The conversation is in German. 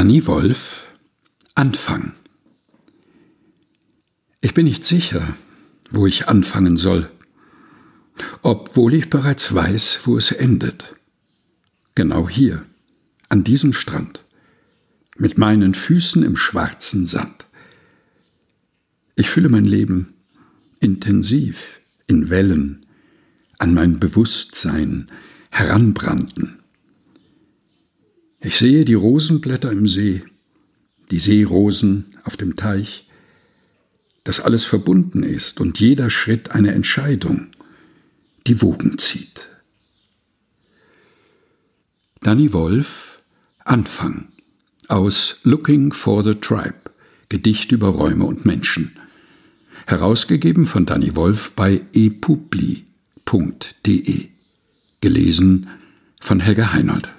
Danny Wolf Anfang Ich bin nicht sicher, wo ich anfangen soll, obwohl ich bereits weiß, wo es endet. Genau hier, an diesem Strand, mit meinen Füßen im schwarzen Sand. Ich fühle mein Leben intensiv in Wellen an mein Bewusstsein heranbrannten ich sehe die Rosenblätter im See, die Seerosen auf dem Teich, dass alles verbunden ist und jeder Schritt eine Entscheidung, die Wogen zieht. Danny Wolf Anfang aus Looking for the Tribe Gedicht über Räume und Menschen. Herausgegeben von Danny Wolf bei epubli.de gelesen von Helga Heinold